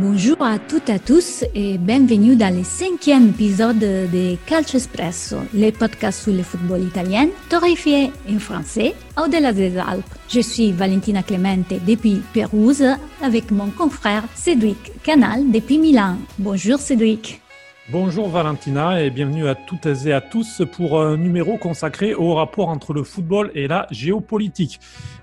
Bonjour à toutes et à tous et bienvenue dans le cinquième épisode de Calcio Espresso, le podcast sur le football italien, torréfié en français au-delà des Alpes. Je suis Valentina Clemente depuis Pérouse avec mon confrère Cédric Canal depuis Milan. Bonjour Cédric. Bonjour Valentina et bienvenue à toutes et à tous pour un numéro consacré au rapport entre le football et la géopolitique.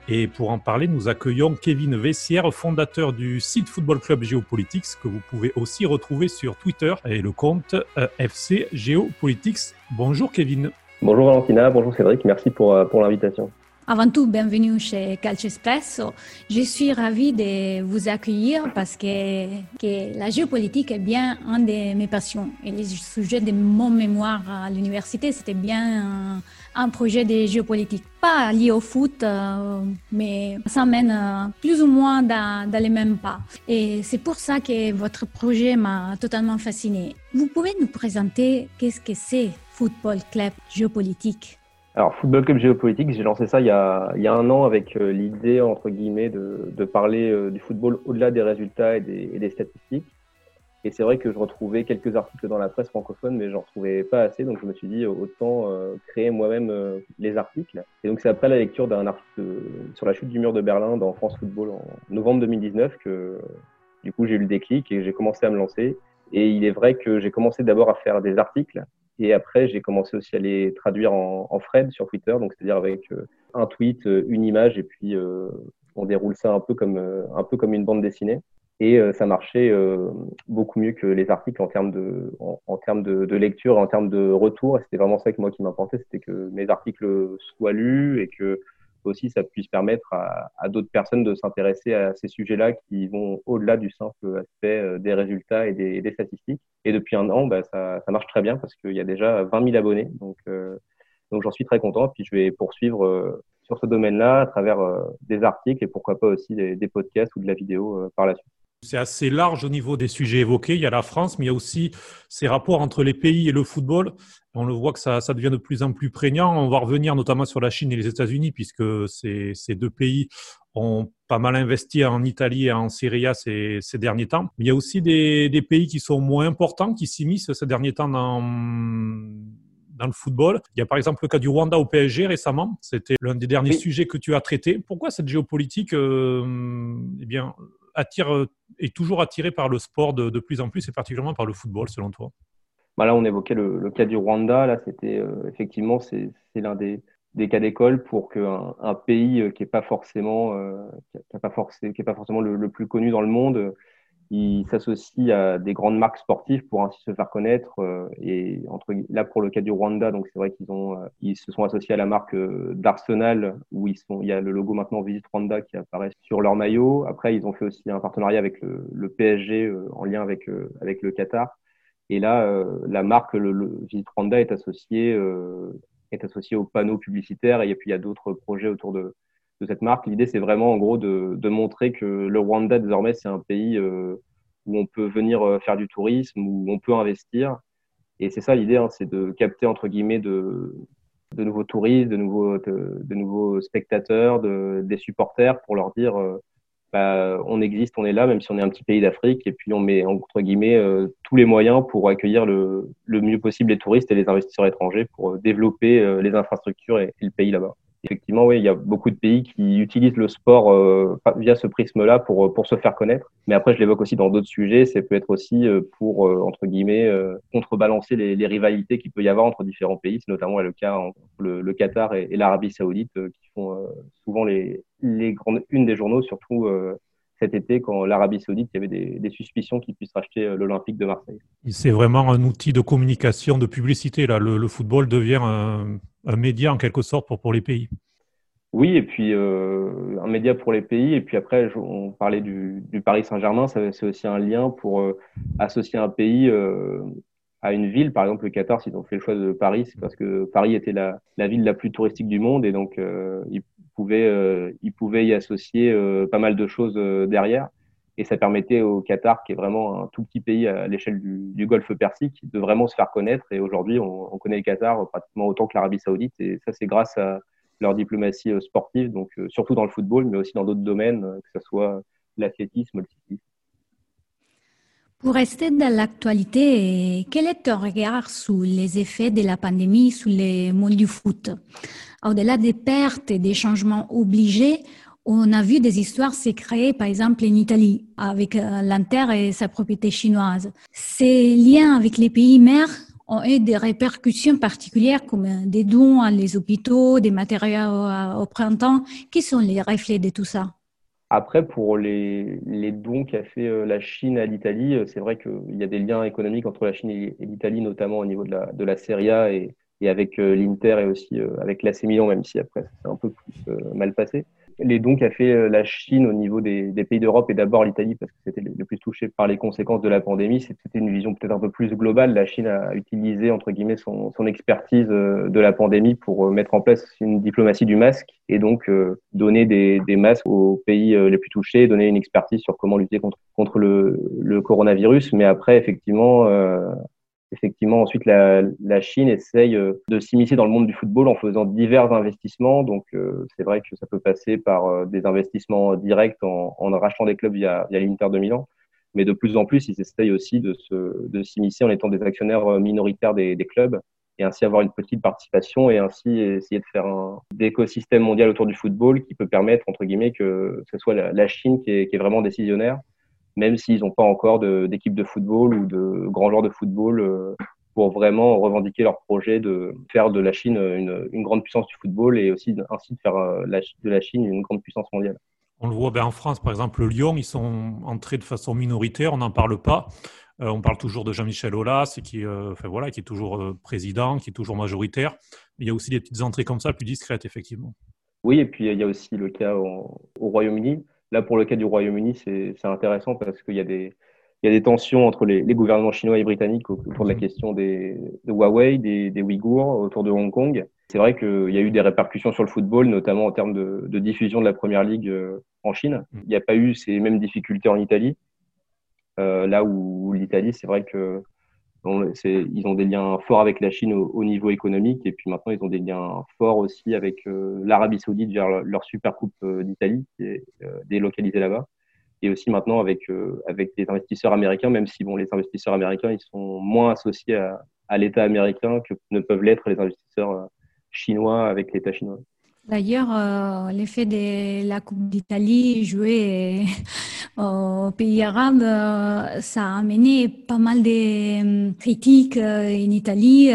Et pour en parler, nous accueillons Kevin Vessière, fondateur du site Football Club Géopolitics, que vous pouvez aussi retrouver sur Twitter et le compte euh, FC Géopolitics. Bonjour Kevin. Bonjour Valentina, bonjour Cédric, merci pour, euh, pour l'invitation. Avant tout, bienvenue chez Calcio Espresso. Je suis ravie de vous accueillir parce que, la géopolitique est bien un de mes passions. Et les sujets de mon mémoire à l'université, c'était bien un, projet de géopolitique. Pas lié au foot, euh, mais ça mène euh, plus ou moins dans, les mêmes pas. Et c'est pour ça que votre projet m'a totalement fasciné. Vous pouvez nous présenter qu'est-ce que c'est Football Club Géopolitique? Alors, Football Club Géopolitique, j'ai lancé ça il y a, il y a un an avec euh, l'idée, entre guillemets, de, parler euh, du football au-delà des résultats et des, et des statistiques. Et c'est vrai que je retrouvais quelques articles dans la presse francophone, mais j'en retrouvais pas assez. Donc, je me suis dit, autant euh, créer moi-même les articles. Et donc, c'est après la lecture d'un article sur la chute du mur de Berlin dans France Football en novembre 2019 que, du coup, j'ai eu le déclic et j'ai commencé à me lancer. Et il est vrai que j'ai commencé d'abord à faire des articles et après, j'ai commencé aussi à les traduire en, en thread sur Twitter, donc c'est-à-dire avec euh, un tweet, euh, une image, et puis euh, on déroule ça un peu comme un peu comme une bande dessinée. Et ça marchait beaucoup mieux que les articles en termes de en, en termes de, de, lecture, en termes de retour. Et c'était vraiment ça que moi qui m'importait, c'était que mes articles soient lus et que aussi ça puisse permettre à, d'autres personnes de s'intéresser à ces sujets-là qui vont au-delà du simple aspect euh, des résultats et des, statistiques. Et depuis un an, bah, ça, marche très bien parce qu'il y a déjà 20 000 abonnés. Donc, euh, donc j'en suis très content. Puis je vais poursuivre euh, sur ce domaine-là à travers des articles et pourquoi pas aussi des, podcasts ou de la vidéo par la suite. C'est assez large au niveau des sujets évoqués. Il y a la France, mais il y a aussi ces rapports entre les pays et le football. On le voit que ça, ça devient de plus en plus prégnant. On va revenir notamment sur la Chine et les États-Unis, puisque ces, ces, deux pays ont pas mal investi en Italie et en Syrie ces, ces derniers temps. Mais il y a aussi des, des pays qui sont moins importants, qui s'immiscent ces derniers temps dans dans le football. Il y a par exemple le cas du Rwanda au PSG récemment. C'était l'un des derniers oui. sujets que tu as traité. Pourquoi cette géopolitique euh, eh bien, euh, est toujours attirée par le sport de, de, plus en plus et particulièrement par le football selon toi? Bah Là, on évoquait le, cas du Rwanda. Là, c'était euh, effectivement c'est l'un des, des cas d'école pour qu'un un pays euh, qui n'est pas forcément, qui pas, forcé, qui est pas forcément le, plus connu dans le monde il s'associe à des grandes marques sportives pour ainsi se faire connaître. Euh, et entre là pour le cas du Rwanda, donc c'est vrai qu'ils ont, euh, ils se sont associés à la marque euh, d'Arsenal où ils sont, il y a le logo maintenant Visit Rwanda qui apparaît sur leur maillot. Après, ils ont fait aussi un partenariat avec le, le PSG en lien avec avec le Qatar. Et là, la marque le, le Visit Rwanda est associée est associée aux panneaux publicitaires et puis il y a d'autres projets autour de cette marque. L'idée, c'est vraiment en gros de, montrer que le Rwanda, désormais, c'est un pays euh, où on peut venir euh, faire du tourisme, où on peut investir. Et c'est ça l'idée, hein, c'est de capter, entre guillemets, de, nouveaux touristes, de nouveaux, spectateurs, de, des supporters pour leur dire euh, bah, on existe, on est là, même si on est un petit pays d'Afrique. Et puis, on met, entre guillemets, tous les moyens pour accueillir le, mieux possible les touristes et les investisseurs étrangers pour développer les infrastructures et le pays là-bas effectivement, oui, il y a beaucoup de pays qui utilisent le sport euh, via ce prisme-là pour, euh, pour se faire connaître. Mais après, je l'évoque aussi dans d'autres sujets, ça peut être aussi euh, pour, euh, entre guillemets, contrebalancer les, les rivalités qu'il peut y avoir entre différents pays. C'est notamment le cas entre le, le Qatar et, et l'Arabie saoudite qui font souvent les, les grandes unes des journaux, surtout cet été quand l'Arabie saoudite, il y avait des, des suspicions qu'ils puissent racheter l'Olympique de Marseille. C'est vraiment un outil de communication, de publicité. Là. Le, le football devient un un média en quelque sorte pour, pour les pays. Oui, et puis euh, un média pour les pays. Et puis après, on parlait du, du Paris Saint-Germain, c'est aussi un lien pour euh, associer un pays euh, à une ville. Par exemple, le Qatar, s'ils ont fait le choix de Paris, c'est parce que Paris était la, la, ville la plus touristique du monde et donc euh, ils, pouvaient, euh, ils pouvaient y associer euh, pas mal de choses derrière. Et ça permettait au Qatar, qui est vraiment un tout petit pays à l'échelle du, Golfe Persique, de vraiment se faire connaître. Et aujourd'hui, on, on, connaît le Qatar pratiquement autant que l'Arabie Saoudite. Et ça, c'est grâce à leur diplomatie euh, sportive, donc euh, surtout dans le football, mais aussi dans d'autres domaines, euh, que ce soit l'athlétisme, le cyclisme. Pour rester dans l'actualité, quel est ton regard sur les effets de la pandémie sur le monde du foot? Au-delà des pertes et des changements obligés, on a vu des histoires se par exemple, en Italie, avec euh, l'Inter et sa propriété chinoise. Ces liens avec les pays mères ont eu des répercussions particulières comme des dons à les hôpitaux, des matériaux au printemps. Qui sont les reflets de tout ça? Après, pour les, dons qu'a fait euh, la Chine à l'Italie, euh, c'est vrai qu'il y a des liens économiques entre la Chine et l'Italie, notamment au niveau de la, de la Serie et, avec l'Inter et aussi avec l'AC Milan, même si après c'est un peu plus mal passé les dons qu'a fait euh, la Chine au niveau des, pays d'Europe et d'abord l'Italie parce que c'était le plus touché par les conséquences de la pandémie. C'était une vision peut-être un peu plus globale. La Chine a utilisé entre guillemets son, expertise euh, de la pandémie pour euh, mettre en place une diplomatie du masque et donc donner des, masques aux pays les plus touchés, donner une expertise sur comment lutter contre, contre le, le coronavirus. Mais après, effectivement, effectivement, ensuite, la, Chine essaye euh, de s'immiscer dans le monde du football en faisant divers investissements. Donc, euh, c'est vrai que ça peut passer par euh, des investissements directs en, en rachetant des clubs via, via l'Inter de Milan. Mais de plus en plus, ils essayent aussi de, de s'immiscer en étant des actionnaires minoritaires des, clubs et ainsi avoir une petite participation et ainsi essayer de faire un écosystème mondial autour du football qui peut permettre, entre guillemets, que ce soit la, Chine qui est, qui est vraiment décisionnaire même s'ils n'ont pas encore d'équipe de, football ou de grands joueurs de football euh, pour vraiment revendiquer leur projet de faire de la Chine une, grande puissance du football et aussi ainsi de faire euh, de la Chine une grande puissance mondiale. On le voit en France, par exemple, le Lyon, ils sont entrés de façon minoritaire, on n'en parle pas. Euh, on parle toujours de Jean-Michel Aulas, qui, enfin, voilà, qui est toujours président, qui est toujours majoritaire. Mais il y a aussi des petites entrées comme ça, plus discrètes, effectivement. Oui, et puis il y a aussi le cas au Royaume-Uni. Là, pour le cas du Royaume-Uni, c'est intéressant parce qu'il y, a des, il y a des tensions entre les, gouvernements chinois et britanniques autour de la mhm. question des, de Huawei, des, des Ouïghours, autour de Hong Kong. C'est vrai qu'il y a eu des répercussions sur le football, notamment en termes de, diffusion de la première ligue euh, en Chine. Mhm. Il n'y a pas eu ces mêmes difficultés en Italie. Euh, là où l'Italie, c'est vrai que ils ont des liens forts avec la Chine au, niveau économique et puis maintenant ils ont des liens forts aussi avec euh, l'Arabie Saoudite vers leur, Super Coupe euh, d'Italie qui est euh, délocalisée là-bas et aussi maintenant avec avec des investisseurs américains même si bon les investisseurs américains ils sont moins associés à, à l'État américain que ne peuvent l'être les investisseurs chinois avec l'État chinois. D'ailleurs, euh, l'effet de la Coupe d'Italie jouée aux pays arabes, euh, ça a amené pas mal de euh, critiques en Italie.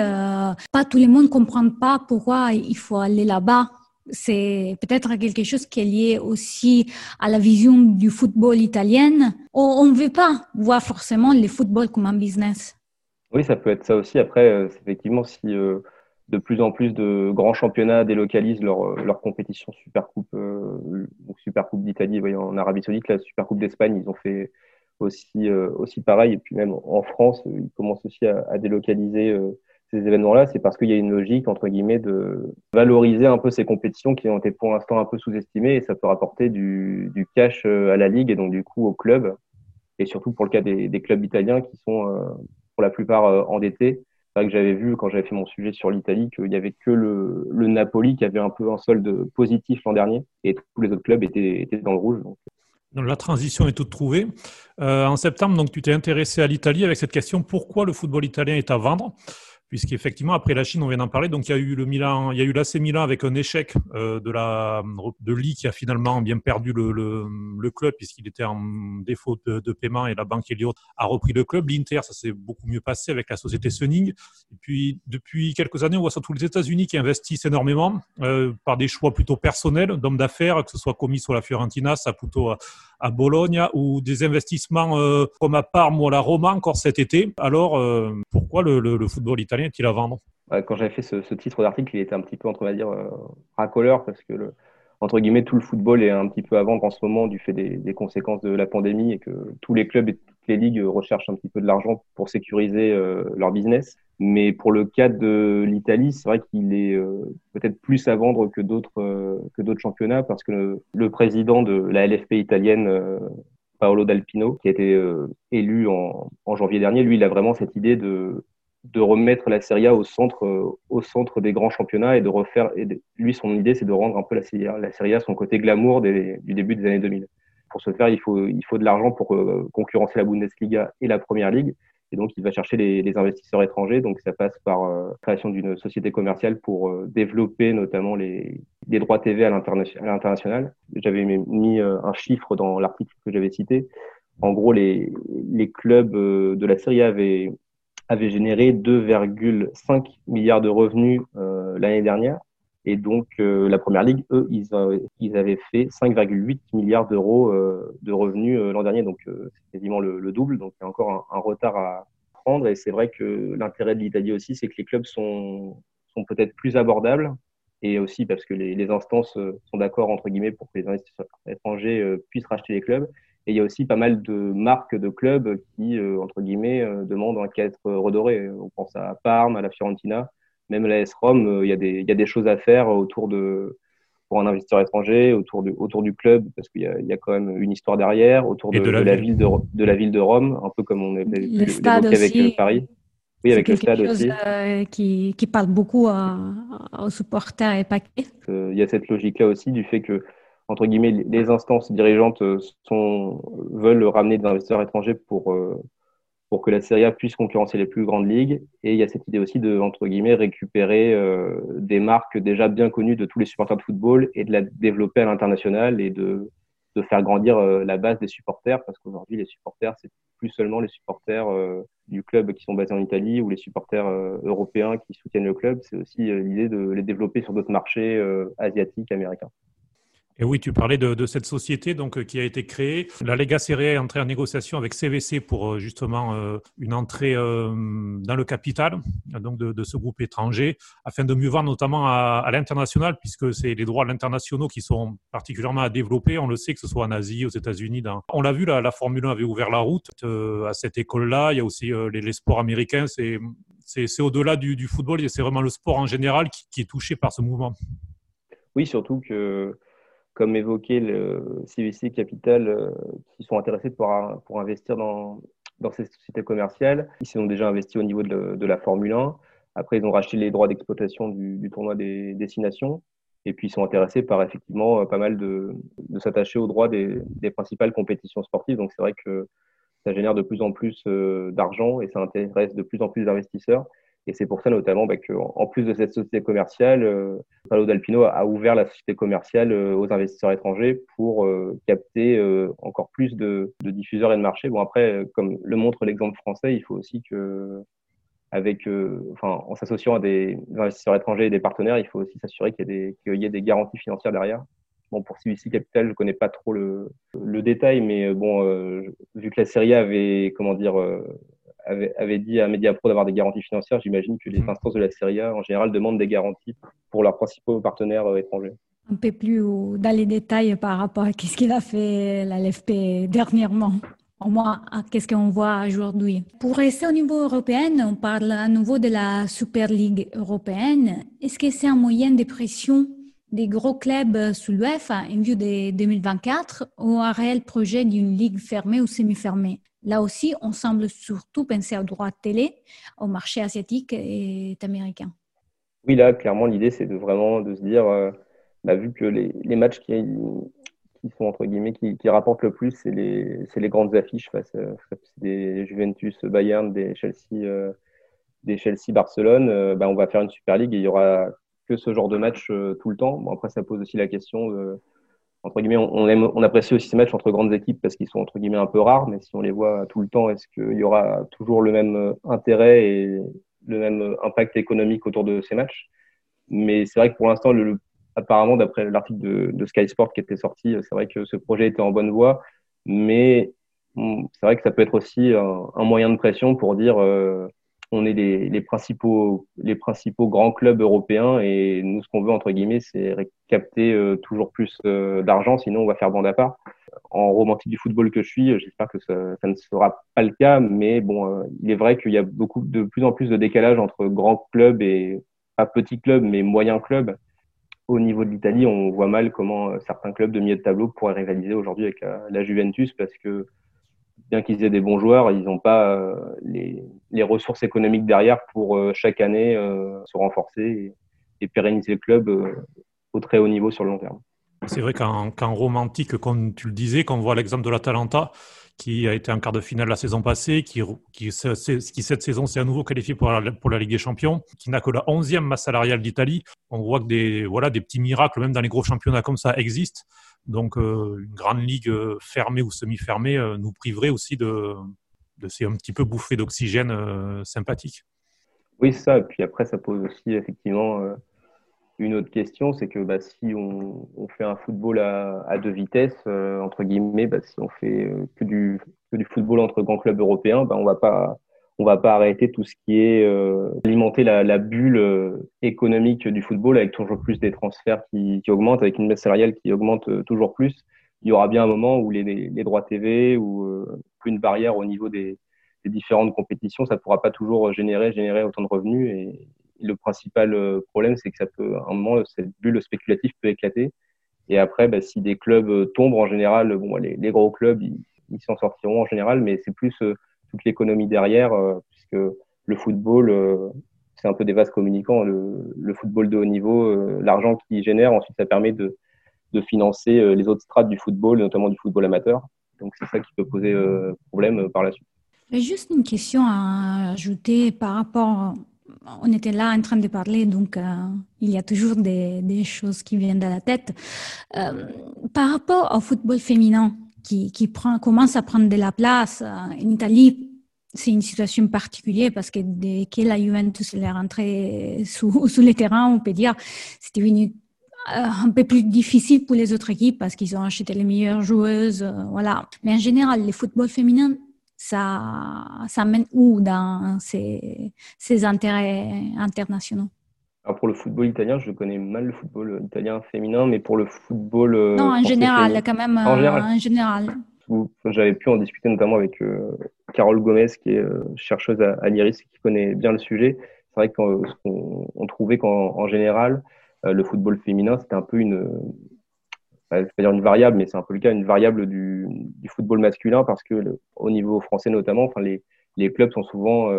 pas tout le monde comprend pas pourquoi il faut aller là-bas. C'est peut-être quelque chose qui est lié aussi à la vision du football italien. On ne veut pas voir forcément le football comme un business. Oui, ça peut être ça aussi. Après, effectivement, si de plus en plus de grands championnats délocalisent leur, euh, leur compétition Super Coupe, euh, Super Coupe d'Italie, en Arabie Saoudite, la Super Coupe d'Espagne, ils ont fait aussi, euh, aussi pareil. Et puis même en France, ils commencent aussi à, délocaliser ces événements-là. C'est parce qu'il y a une logique, entre guillemets, de valoriser un peu ces compétitions qui ont été pour l'instant un peu sous-estimées et ça peut rapporter du, du, cash à la Ligue et donc du coup au club. Et surtout pour le cas des, des clubs italiens qui sont pour la plupart endettés que j'avais vu quand j'avais fait mon sujet sur l'Italie qu'il n'y avait que le, Napoli qui avait un peu un solde positif l'an dernier et tous les autres clubs étaient, dans le rouge. La transition est toute trouvée. Euh, en septembre, donc, tu t'es intéressé à l'Italie avec cette question pourquoi le football italien est à vendre? Puisqu'effectivement, après la Chine, on vient d'en parler, donc il y a eu le Milan, il y a eu l'AC Milan avec un échec euh, de la de Lee qui a finalement bien perdu le, le, le club puisqu'il était en défaut de, paiement et la banque Elliott a repris le club. L'Inter, ça s'est beaucoup mieux passé avec la société Sunning. Et puis depuis quelques années, on voit surtout les États-Unis qui investissent énormément euh, par des choix plutôt personnels d'hommes d'affaires, que ce soit commis sur la Fiorentina, Saputo à, à Bologne, ou des investissements euh, comme à Parme ou à la Roma encore cet été. Alors euh, pourquoi le, football italien est-il à vendre? Quand j'avais fait ce, titre d'article, il était un petit peu, entre, va dire, euh, racoleur, parce que, le, entre guillemets, tout le football est un petit peu à vendre en ce moment du fait des, des conséquences de la pandémie et que tous les clubs et les ligues recherchent un petit peu de l'argent pour sécuriser euh, leur business. Mais pour le cas de l'Italie, c'est vrai qu'il est euh, peut-être plus à vendre que d'autres que d'autres championnats parce que le, président de la LFP italienne, Paolo D'Alpino, qui a été élu en, janvier dernier, lui, il a vraiment cette idée de de remettre la Serie A au centre, euh, au centre des grands championnats et de refaire. Lui, son idée, c'est de rendre un peu la Serie A, la Serie A son côté glamour du début des années 2000. Pour ce faire, il faut, il faut de l'argent pour concurrencer la Bundesliga et la Première Ligue. Et donc, il va chercher les, investisseurs étrangers. Donc, ça passe par la création d'une société commerciale pour développer notamment les, les droits TV à l'international. J'avais mis un chiffre dans l'article que j'avais cité. En gros, les, les clubs de la Serie A avaient avait généré 2,5 milliards de revenus euh, l'année dernière. Et donc, euh, la Première Ligue, eux, ils, ils avaient fait 5,8 milliards d'euros euh, de revenus l'an dernier. Donc, c'est quasiment le, double. Donc, il y a encore un, retard à prendre. Et c'est vrai que l'intérêt de l'Italie aussi, c'est que les clubs sont, sont peut-être plus abordables. Et aussi parce que les, les instances sont d'accord, entre guillemets, pour que les investisseurs étrangers puissent racheter les clubs. Et il y a aussi pas mal de marques de clubs qui, euh, entre guillemets, euh, demandent un être redoré. On pense à Parme, à la Fiorentina, même la S Rome. Euh, il y, a des, il y a des choses à faire autour de, pour un investisseur étranger, autour du, autour du club, parce qu'il y, y, a quand même une histoire derrière, autour de, de, la, ville de, de, la ville de Rome, un peu comme on avait évoqué avec Paris. Oui, avec le stade chose, aussi. qui, qui, parle beaucoup aux supporters et paquets. Il y a cette logique-là aussi du fait que entre guillemets, les instances dirigeantes euh, sont, veulent ramener des investisseurs étrangers pour, euh, pour que la Serie A puisse concurrencer les plus grandes ligues. Et il y a cette idée aussi de, entre guillemets, récupérer euh, des marques déjà bien connues de tous les supporters de football et de la développer à l'international et de, de faire grandir la base des supporters parce qu'aujourd'hui, les supporters, c'est plus seulement les supporters du club qui sont basés en Italie ou les supporters européens qui soutiennent le club. C'est aussi l'idée de les développer sur d'autres marchés asiatiques, américains. Et oui, tu parlais de, cette société donc euh, qui a été créée. La Lega Serie est entrée en négociation avec CVC pour euh, justement euh, une entrée dans le capital donc de, ce groupe étranger afin de mieux vendre notamment à, l'international puisque c'est les droits internationaux qui sont particulièrement à développer. On le sait que ce soit en Asie, aux États-Unis. On l'a vu, la, Formule 1 avait ouvert la route à cette école-là. Il y a aussi les, sports américains. C'est au-delà du, football, c'est vraiment le sport en général qui est touché par ce mouvement. Oui, surtout que comme évoqué, le CVC Capital, euh, qui sont intéressés pour, pour investir dans, dans ces sociétés commerciales. Ils sont déjà investis au niveau de, la Formule 1. Après, ils ont racheté les droits d'exploitation du, tournoi des destinations. Et puis, ils sont intéressés par effectivement pas mal de, de s'attacher aux droits des, des, principales compétitions sportives. Donc, c'est vrai que ça génère de plus en plus euh, d'argent et ça intéresse de plus en plus d'investisseurs. Et c'est pour ça notamment bah, qu'en plus de cette société commerciale, euh, Palo d'Alpino a ouvert la société commerciale euh, aux investisseurs étrangers pour euh, capter encore plus de, diffuseurs et de marchés. Bon après, comme le montre l'exemple français, il faut aussi que, avec, enfin, en s'associant à des, investisseurs étrangers et des partenaires, il faut aussi s'assurer qu'il y, y, ait des garanties financières derrière. Bon, pour CVC Capital, je ne connais pas trop le, le détail, mais bon, vu que la série avait, comment dire, avait, dit à Mediapro d'avoir des garanties financières, j'imagine que les mhm. instances de la Serie A, en général, demandent des garanties pour leurs principaux partenaires euh, étrangers. Un peu plus dans les détails par rapport à ce qu'il a fait la LFP dernièrement. Au moins, qu'est-ce qu'on voit aujourd'hui. Pour rester au niveau européen, on parle à nouveau de la Super League européenne. Est-ce que c'est un moyen de pression des gros clubs sous l'UEFA en vue de 2024 ou un réel projet d'une ligue fermée ou semi-fermée? Là aussi, on semble surtout penser au droit télé, au marché asiatique et américain. Oui, là, clairement, l'idée, c'est de vraiment de se dire, euh, bah, vu que les, matchs qui, sont, entre guillemets, qui, rapportent le plus, c'est les, grandes affiches face, euh, des Juventus Bayern, des Chelsea, euh, des Chelsea Barcelone, bah, on va faire une Super League et il y aura que ce genre de match tout le temps. Bon, après, ça pose aussi la question de entre guillemets, on, aime, on apprécie aussi ces matchs entre grandes équipes parce qu'ils sont entre guillemets un peu rares, mais si on les voit tout le temps, est-ce qu'il y aura toujours le même euh, intérêt et le même euh, impact économique autour de ces matchs? Mais c'est vrai que pour l'instant, le, apparemment, d'après l'article de, de, Sky Sport qui était sorti, c'est vrai que ce projet était en bonne voie, mais c'est vrai que ça peut être aussi un, moyen de pression pour dire euh, on est les, les, principaux, les principaux grands clubs européens et nous, ce qu'on veut, entre guillemets, c'est capter euh, toujours plus euh, d'argent, sinon on va faire bande à part. En romantique du football que je suis, j'espère que ça, ça, ne sera pas le cas, mais bon, euh, il est vrai qu'il y a beaucoup de plus en plus de décalage entre grands clubs et pas petits clubs, mais moyens clubs. Au niveau de l'Italie, on voit mal comment certains clubs de milieu de tableau pourraient rivaliser aujourd'hui avec la Juventus parce que bien qu'ils aient des bons joueurs, ils n'ont pas euh, les, ressources économiques derrière pour euh, chaque année euh, se renforcer et, pérenniser le club au très haut niveau sur le long terme. C'est vrai qu'en romantique, comme tu le disais, quand on voit l'exemple de l'Atalanta, qui a été en quart de finale la saison passée, qui, qui, cette saison s'est à nouveau qualifié pour la, pour la Ligue des Champions, qui n'a que la 11e masse salariale d'Italie. On voit que des, voilà, des petits miracles, même dans les gros championnats comme ça, existent. Donc, euh, une grande ligue euh, fermée ou semi-fermée euh, nous priverait aussi de, de ces un petit peu bouffées d'oxygène sympathiques. Oui, ça. Et puis après, ça pose aussi effectivement une autre question, c'est que bah, si on, fait un football à, deux vitesses, entre guillemets, bah, si on fait que, du, du football entre grands clubs européens, bah, on va pas on va pas arrêter tout ce qui est euh, alimenter la, bulle économique du football avec toujours plus des transferts qui, augmentent, avec une masse salariale qui augmente toujours plus. Il y aura bien un moment où les, les, droits TV ou une barrière au niveau des, des différentes compétitions, ça ne pourra pas toujours générer, générer autant de revenus et, le principal euh, problème, c'est que ça peut, à un moment, cette bulle spéculative peut éclater. Et après, bah, si des clubs euh, tombent, en général, bon, les, gros clubs, ils s'en sortiront en général, mais c'est plus euh, toute l'économie derrière, puisque le football, c'est un peu des vases communicants. Le, football de haut niveau, l'argent qu'il génère, ensuite, ça permet de, financer les autres strates du football, notamment du football amateur. Donc, c'est ça qui peut poser problème par la suite. Juste une question à ajouter par rapport on était là en train de parler, donc euh, il y a toujours des, choses qui viennent de la tête. Euh, par rapport au football féminin qui, prend, commence à prendre de la place euh, en Italie, c'est une situation particulière parce que dès que la Juventus est rentrée sous, sous les terrains, on peut dire, c'était devenu un peu plus difficile pour les autres équipes parce qu'ils ont acheté les meilleures joueuses, voilà. Mais en général, le football féminin ça, ça mène où dans ces, intérêts internationaux? Alors pour le football italien, je connais mal le football italien féminin, mais pour le football. Euh, non, en général, quand même. En euh, général. J'avais pu en discuter notamment avec euh, Carole Gomez, qui est chercheuse à, l'IRIS et qui connaît bien le sujet. C'est vrai qu'on trouvait qu'en général, le football féminin, c'était un peu une, pas dire une variable, mais c'est un peu le cas, une variable du, du football masculin parce que au niveau français notamment, enfin les, les clubs sont souvent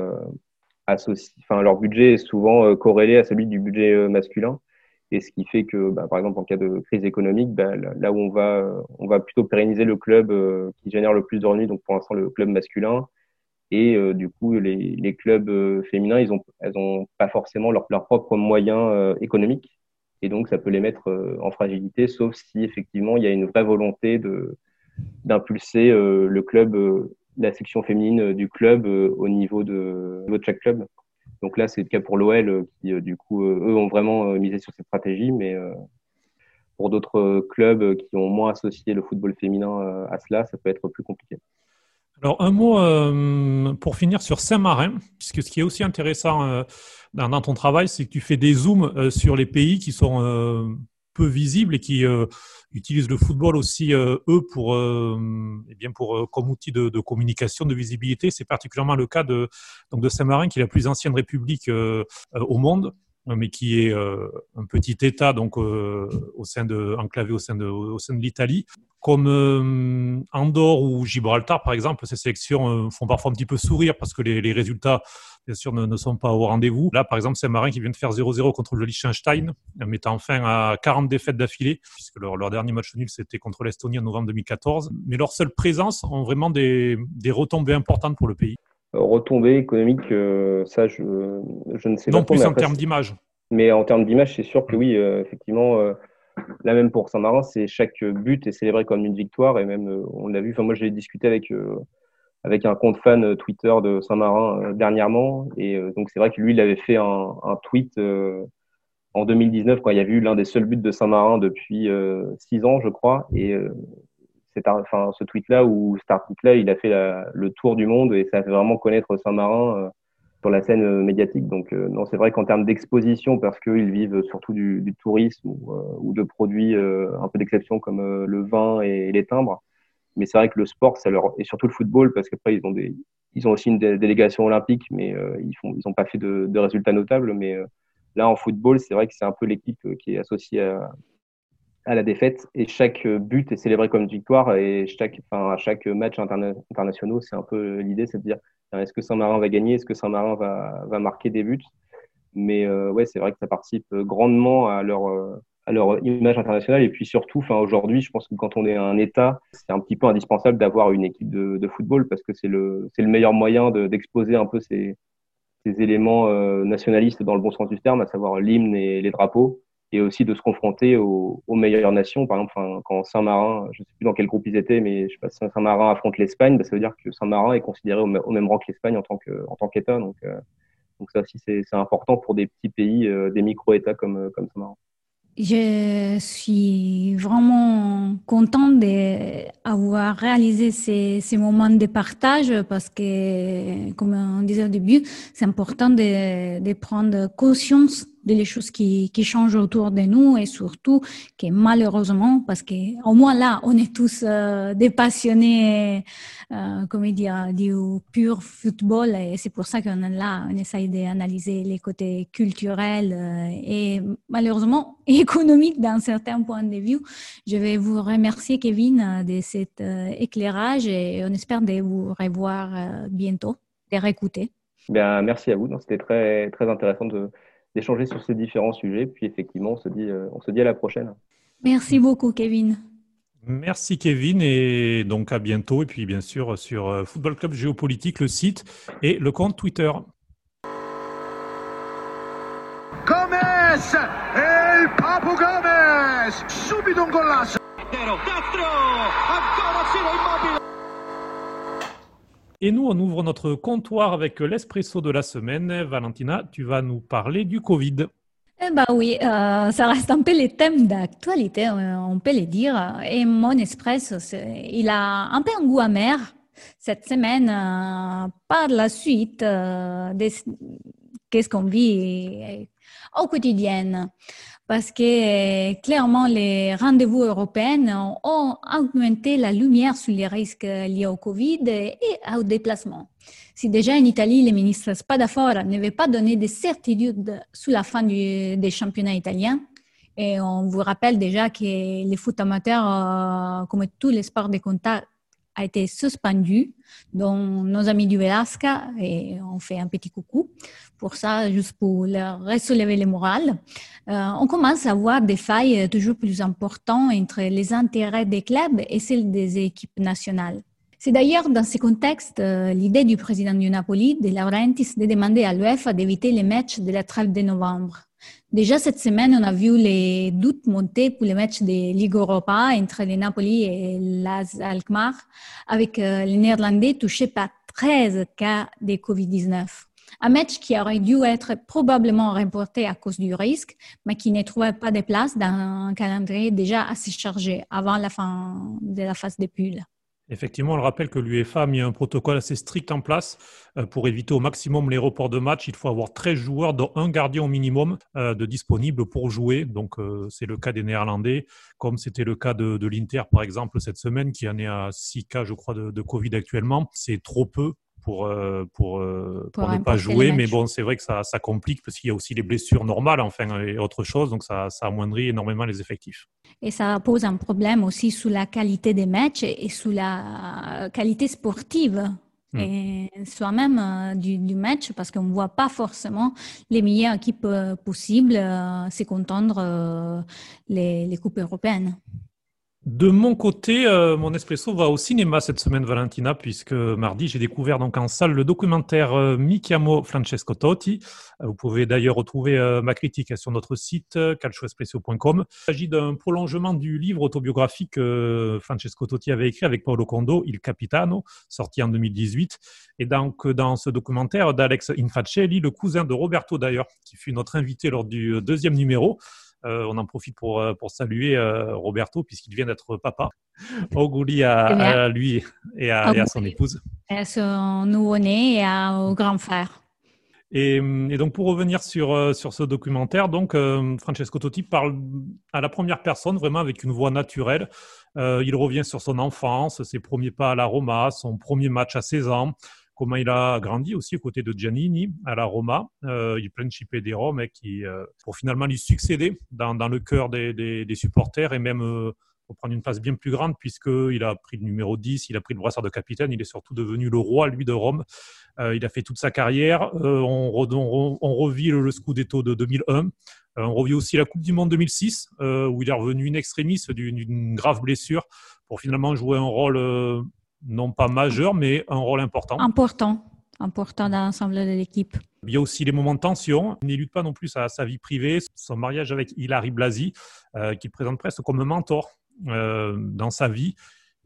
euh, associés, enfin leur budget est souvent euh, corrélé à celui du budget euh, masculin, et ce qui fait que, bah, par exemple, en cas de crise économique, bah, là où on va, on va plutôt pérenniser le club qui génère le plus de revenus, donc pour l'instant le club masculin, et du coup les, les clubs féminins, ils ont, elles ont pas forcément leurs leur propres moyens économiques. Et donc ça peut les mettre euh, en fragilité, sauf si effectivement il y a une vraie volonté de d'impulser euh, le club, euh, la section féminine du club au niveau de, de chaque club. Donc là, c'est le cas pour l'OL qui, du coup, eux ont vraiment misé sur cette stratégie, mais pour d'autres clubs qui ont moins associé le football féminin à cela, ça peut être plus compliqué. Alors, un mot pour finir sur Saint-Marin, puisque ce qui est aussi intéressant dans, ton travail, c'est que tu fais des zooms euh, sur les pays qui sont euh, peu visibles et qui euh, utilisent le football aussi eux pour eh bien pour comme outil de, communication de visibilité. C'est particulièrement le cas de donc de Saint-Marin qui est la plus ancienne république au monde mais qui est un petit État donc au sein de enclavé au sein de l'Italie comme euh, Andorre ou Gibraltar, par exemple, ces sélections euh, font parfois un petit peu sourire parce que les, résultats, bien sûr, ne, sont pas au rendez-vous. Là, par exemple, c'est Marin qui vient de faire 0-0 contre le Liechtenstein, mettant fin à 40 défaites d'affilée, puisque leur, dernier match nul, c'était contre l'Estonie en novembre 2014. Mais leur seule présence ont vraiment des, retombées importantes pour le pays. Retombées économiques, euh, ça, je, je, ne sais pas. Non, plus en termes d'image. Mais en termes d'image, c'est sûr que oui, effectivement Là même pour Saint-Marin, c'est chaque but est célébré comme une victoire et même euh, on l'a vu. Enfin moi j'ai discuté avec euh, avec un compte fan euh, Twitter de Saint-Marin dernièrement et donc c'est vrai que lui il avait fait un, un tweet en 2019 quand il y a eu l'un des seuls buts de Saint-Marin depuis six ans je crois et c'est enfin ce tweet là ou cet article là il a fait le tour du monde et ça a fait vraiment connaître Saint-Marin sur la scène euh, médiatique. Donc, euh, non, c'est vrai qu'en termes d'exposition, parce qu'ils vivent surtout du, tourisme ou, euh, de produits un peu d'exception comme le vin et les timbres. Mais c'est vrai que le sport, ça leur et surtout le football, parce qu'après ils ont des, ils ont aussi une délégation olympique, mais ils n'ont pas fait de, de, résultats notables. Mais là, en football, c'est vrai que c'est un peu l'équipe qui est associée à, à la défaite. Et chaque but est célébré comme une victoire. Et chaque, enfin, à chaque match international, c'est un peu l'idée, c'est de dire est-ce que Saint-Marin va gagner? Est-ce que Saint-Marin va, va, marquer des buts? Mais euh, ouais, c'est vrai que ça participe grandement à leur, euh, à leur image internationale. Et puis surtout, enfin, aujourd'hui, je pense que quand on est un État, c'est un petit peu indispensable d'avoir une équipe de, de, football parce que c'est le, le meilleur moyen d'exposer un peu ces, ces éléments euh, nationalistes dans le bon sens du terme, à savoir l'hymne et les drapeaux, et aussi de se confronter aux, meilleures nations. Par exemple, quand Saint-Marin, je ne sais plus dans quel groupe ils étaient, mais je sais pas, Saint-Marin affronte l'Espagne, bah, ça veut dire que Saint-Marin est considéré au, même rang que l'Espagne en tant qu'État. Donc, euh, donc ça aussi, c'est important pour des petits pays, euh, des micro-États comme, comme Saint-Marin. Je suis vraiment contente d'avoir réalisé ces, moments de partage parce que, comme on disait au début, c'est important de prendre conscience des choses qui, qui changent autour de nous et surtout que malheureusement, parce que au moins là, on est tous euh, des passionnés, euh, comme dire, du pur football et c'est pour ça qu'on est là, on essaye d'analyser les côtés culturels euh, et malheureusement économiques d'un certain point de vue. Je vais vous remercier, Kevin, de cet éclairage et on espère vous revoir bientôt, de réécouter. Bien, merci à vous. C'était très, très intéressant de, d'échanger sur ces différents sujets. Puis effectivement, on se dit, euh, on se dit à la prochaine. Merci beaucoup, Kevin. Merci Kevin et donc à bientôt et puis bien sûr sur euh, Football Club Géopolitique, le site et le compte Twitter. Gomez il Papu Gomez subito un golasso destro ancora Ciro Immobile et nous, on ouvre notre comptoir avec l'espresso de la semaine. Valentina, tu vas nous parler du Covid. Eh ben oui, euh, ça reste un peu les thèmes d'actualité, euh, on peut le dire. Et mon espresso, il a un peu un goût amer cette semaine euh, par la suite euh, de qu'est-ce qu'on vit au quotidien parce que clairement les rendez-vous européens ont augmenté la lumière sur les risques liés au Covid et au déplacement. Si déjà en Italie, le ministre Spadafora n'avait pas donné de certitude sur la fin des championnats italiens, et on vous rappelle déjà que les foot amateurs, euh, comme tous les sports de contact, a été suspendu, dont nos amis du Velasca, et on fait un petit coucou pour ça, juste pour leur ressoulever le moral. Euh, on commence à voir des failles toujours plus importantes entre les intérêts des clubs et celles des équipes nationales. C'est d'ailleurs dans ce contexte euh, l'idée du président du Napoli, de Laurentiis, de demander à l'UEFA d'éviter les matchs de la trêve de novembre. Déjà cette semaine, on a vu les doutes monter pour les matchs de Ligue Europa entre les Napoli et l'AS Alkmaar, avec euh, les Néerlandais touchés par 13 cas de Covid-19. Un match qui aurait dû être probablement remporté à cause du risque, mais qui ne trouvait pas de place dans un calendrier déjà assez chargé avant la fin de la phase de poule. Effectivement, on le rappelle que l'UEFA a mis un protocole assez strict en place euh, pour éviter au maximum les reports de match. Il faut avoir 13 joueurs, dont un gardien au minimum, euh, de disponibles pour jouer. Donc, euh, c'est le cas des Néerlandais, comme c'était le cas de, l'Inter, par exemple, cette semaine, qui en est à 6 cas, je crois, de, de Covid actuellement. C'est trop peu pour, euh, pour, euh, pour, ne pas jouer. Mais bon, c'est vrai que ça, ça complique parce qu'il y a aussi les blessures normales, enfin, et autre chose. Donc, ça, ça amoindrit énormément les effectifs. Et ça pose un problème aussi sous la qualité des matchs et sous la qualité sportive. Hmm. Et soi-même euh, du, du, match parce qu'on ne voit pas forcément les meilleures équipes possibles euh, s'écontendre les, les coupes européennes. De mon côté, euh, mon espresso va au cinéma cette semaine, Valentina, puisque mardi, j'ai découvert donc en salle le documentaire euh, Mi chiamo Francesco Totti. Euh, vous pouvez d'ailleurs retrouver ma critique sur notre site calcioespresso.com. Il s'agit d'un prolongement du livre autobiographique que Francesco Totti avait écrit avec Paolo Condo, Il Capitano, sorti en 2018. Et donc, dans ce documentaire d'Alex Infacelli, le cousin de Roberto d'ailleurs, qui fut notre invité lors du deuxième numéro, euh, on en profite pour, euh, pour saluer euh, Roberto, puisqu'il vient d'être papa. Auguri à, lui et à, son épouse. À son nouveau-né et au grand frère. Et, donc pour revenir sur, sur ce documentaire, donc Francesco Totti parle à la première personne, vraiment avec une voix naturelle. il revient sur son enfance, ses premiers pas à la Roma, son premier match à 16 ans, comment il a grandi aussi aux côtés de Giannini à la Roma. Euh, il principe des Roms qui, euh, pour finalement lui succéder dans, le cœur des, supporters et même euh, reprendre une place bien plus grande puisqu'il a pris le numéro 10, il a pris le brassard de capitaine, il est surtout devenu le roi, lui, de Rome. Euh, il a fait toute sa carrière. on, revit le, Scudetto de 2001. on revit aussi la Coupe du Monde 2006, où il est revenu in extremis d'une grave blessure pour finalement jouer un rôle non pas majeur, mais un rôle important. Important important dans l'ensemble de l'équipe. Il y a aussi les moments de tension. Il n'élude pas non plus sa, sa vie privée, son mariage avec Hilary Blasi, euh, qui présente presque comme un mentor euh, dans sa vie.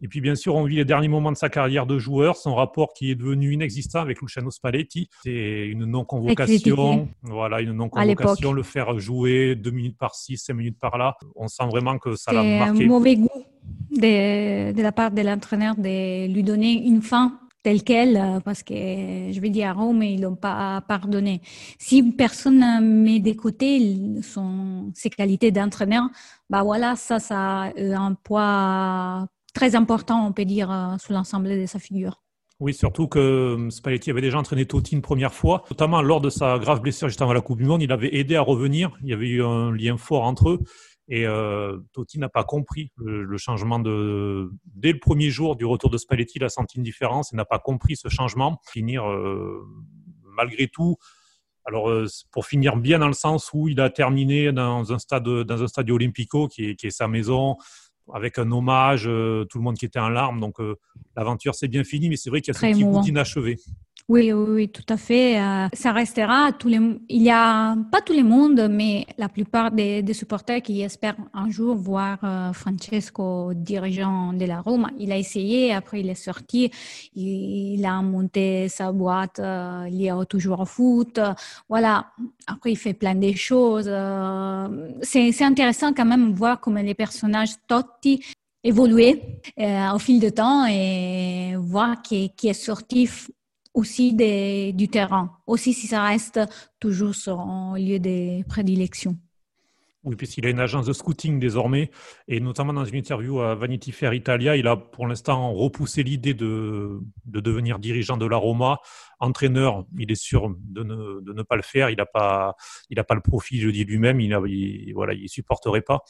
Et puis, bien sûr, on vit les derniers moments de sa carrière de joueur, son rapport qui est devenu inexistant avec Luciano Spalletti. C'est une non-convocation. Voilà, une non-convocation, le faire jouer deux minutes par ci, cinq minutes par là. On sent vraiment que ça l'a marqué. un mauvais goût de, de la part de l'entraîneur de lui donner une fin tel quel, euh, parce que je vais dire à Rome, ils n'ont pas pardonné. Si personne ne met de côté son, ses qualités d'entraîneur, bah voilà, ça, ça a un poids très important, on peut dire, euh, sous l'ensemble de sa figure. Oui, surtout que euh, Spalletti avait déjà entraîné Totti une première fois, notamment lors de sa grave blessure juste avant la Coupe du Monde. Il avait aidé à revenir. Il y avait eu un lien fort entre eux. Et euh, Totti n'a pas compris le, changement de. Dès le premier jour du retour de Spalletti, il a senti une différence et n'a pas compris ce changement. Finir malgré tout. Alors, pour finir bien dans le sens où il a terminé dans un stade, dans un stade olympico qui est sa maison, avec un hommage, tout le monde qui était en larmes. Donc, l'aventure s'est bien finie, mais c'est vrai qu'il y a ce petit bout inachevé. Oui, oui, oui, tout à fait. Euh, ça restera. Tous les, il y a pas tout le monde, mais la plupart des, des supporters qui espèrent un jour voir euh, Francesco dirigeant de la Rome. Il a essayé, après il est sorti, il, a monté sa boîte euh, liée au toujours au foot. Voilà. Après, il fait plein de choses. c'est intéressant quand même voir comment les personnages Totti évoluer au fil du temps et voir qui, qui est sorti aussi des, du terrain, aussi si ça reste toujours son lieu de prédilection. Oui, puisqu'il a une agence de scouting désormais, et notamment dans une interview à Vanity Fair Italia, il a pour l'instant repoussé l'idée de, de, devenir dirigeant de la Roma. Entraîneur, il est sûr de ne, pas le faire. Il n'a pas, il a pas le profil, je dis lui-même. Il, il, voilà, il supporterait pas.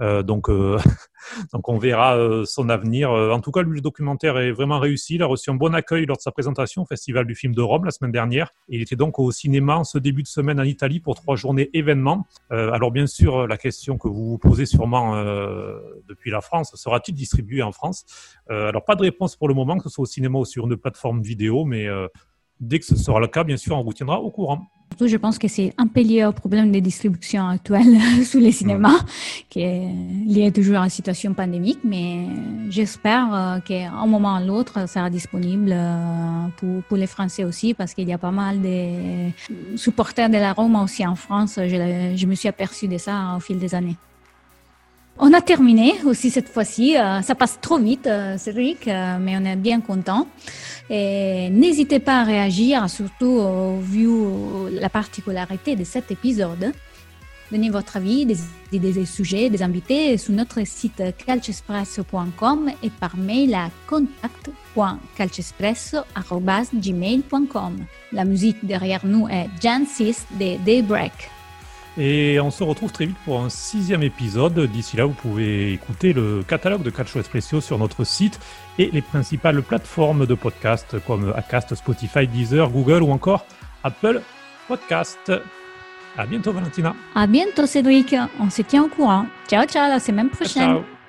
Euh, donc, euh, donc on verra euh, son avenir. En tout cas, le documentaire est vraiment réussi. Il a reçu un bon accueil lors de sa présentation au Festival du film de Rome la semaine dernière. il était donc au cinéma ce début de semaine en Italie pour trois journées événements. alors bien sûr, la question que vous vous posez sûrement depuis la France, sera-t-il distribué en France? Alors pas de réponse pour le moment, que ce soit au cinéma ou sur une plateforme vidéo, mais dès que ce sera le cas, bien sûr, on vous tiendra au courant. Surtout, je pense que c'est un peu lié au problème de distribution actuelle sous les cinémas, qui est lié toujours à la situation pandémique, mais j'espère euh, qu'à un moment ou l'autre, ça sera disponible euh, pour, pour, les Français aussi, parce qu'il y a pas mal de supporters de la Rome aussi en France. Je, je me suis aperçu de ça au fil des années. On a terminé aussi cette fois-ci. Euh, ça passe trop vite, euh, Cédric, euh, mais on est bien content. Et n'hésitez pas à réagir, surtout vu la particularité de cet épisode. Donnez votre avis, des idées, des sujets, des invités sur notre site calcespresso.com et par mail à contact.calcespresso.gmail.com. La musique derrière nous est Jan de Daybreak. Et on se retrouve très vite pour un sixième épisode. D'ici là, vous pouvez écouter le catalogue de Calcio Espresso sur notre site et les principales plateformes de podcast comme Acast, Spotify, Deezer, Google ou encore Apple Podcast. À bientôt, Valentina. À bientôt, Cédric. On se tient au courant. Ciao, ciao, la semaine prochaine. ciao.